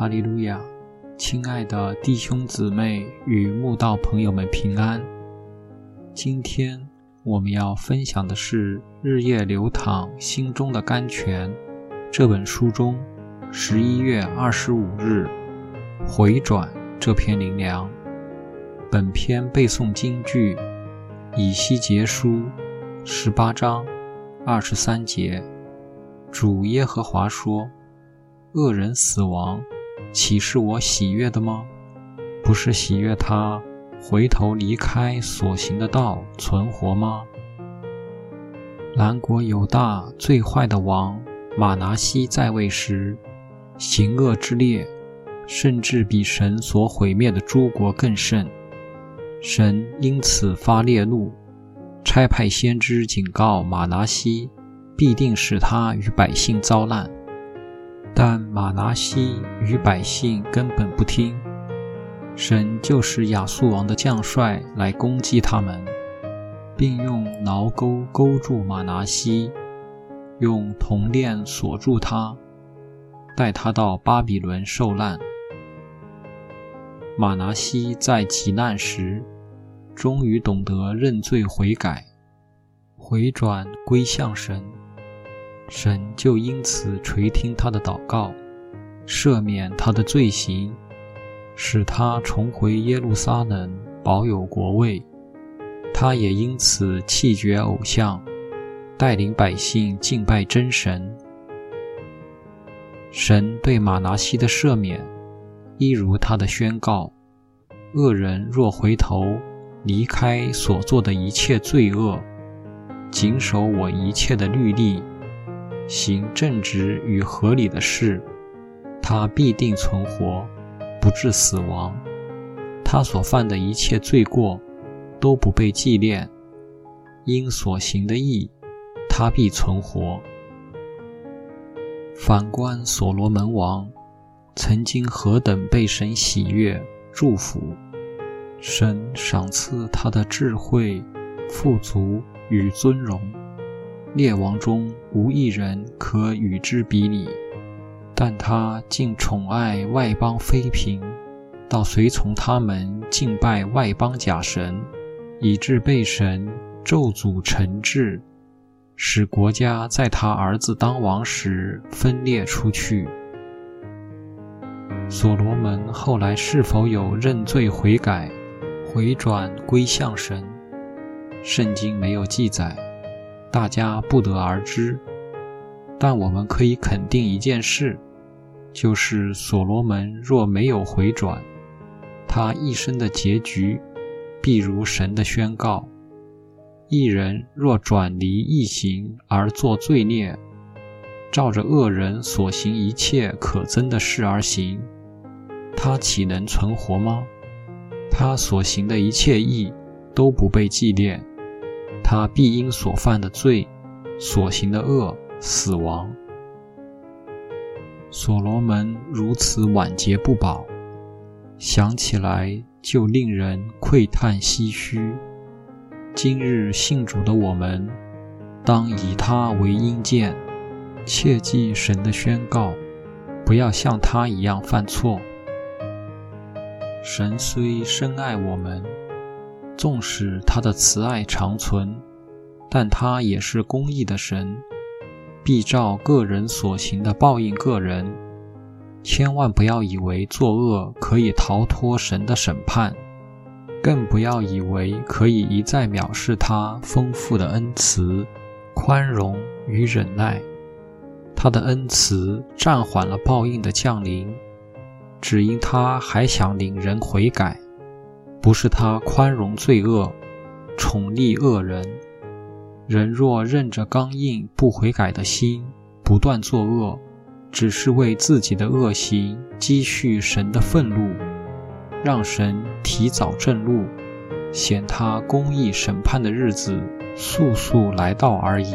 哈利路亚！亲爱的弟兄姊妹与慕道朋友们平安。今天我们要分享的是《日夜流淌心中的甘泉》这本书中十一月二十五日回转这篇灵粮。本篇背诵京剧以西结书十八章二十三节。主耶和华说：“恶人死亡。”岂是我喜悦的吗？不是喜悦他回头离开所行的道存活吗？南国有大最坏的王马拿西在位时，行恶之烈，甚至比神所毁灭的诸国更甚。神因此发烈怒，差派先知警告马拿西，必定使他与百姓遭难。但马拿西与百姓根本不听，神就使亚述王的将帅来攻击他们，并用挠钩勾住马拿西，用铜链锁住他，带他到巴比伦受难。马拿西在极难时，终于懂得认罪悔改，回转归向神。神就因此垂听他的祷告，赦免他的罪行，使他重回耶路撒冷，保有国位。他也因此弃绝偶像，带领百姓敬拜真神。神对马拿西的赦免，一如他的宣告：恶人若回头，离开所做的一切罪恶，谨守我一切的律例。行正直与合理的事，他必定存活，不致死亡。他所犯的一切罪过，都不被纪念。因所行的义，他必存活。反观所罗门王，曾经何等被神喜悦、祝福，神赏赐他的智慧、富足与尊荣。列王中无一人可与之比拟，但他竟宠爱外邦妃嫔，到随从他们敬拜外邦假神，以致被神咒诅惩治，使国家在他儿子当王时分裂出去。所罗门后来是否有认罪悔改、回转归向神？圣经没有记载。大家不得而知，但我们可以肯定一件事，就是所罗门若没有回转，他一生的结局必如神的宣告：一人若转离异行而作罪孽，照着恶人所行一切可憎的事而行，他岂能存活吗？他所行的一切义都不被纪念。他必因所犯的罪、所行的恶死亡。所罗门如此晚节不保，想起来就令人喟叹唏嘘。今日信主的我们，当以他为阴鉴，切记神的宣告，不要像他一样犯错。神虽深爱我们。纵使他的慈爱长存，但他也是公义的神，必照个人所行的报应个人。千万不要以为作恶可以逃脱神的审判，更不要以为可以一再藐视他丰富的恩慈、宽容与忍耐。他的恩慈暂缓了报应的降临，只因他还想领人悔改。不是他宽容罪恶，宠溺恶人。人若任着刚硬不悔改的心，不断作恶，只是为自己的恶行积蓄神的愤怒，让神提早震怒，显他公义审判的日子速速来到而已。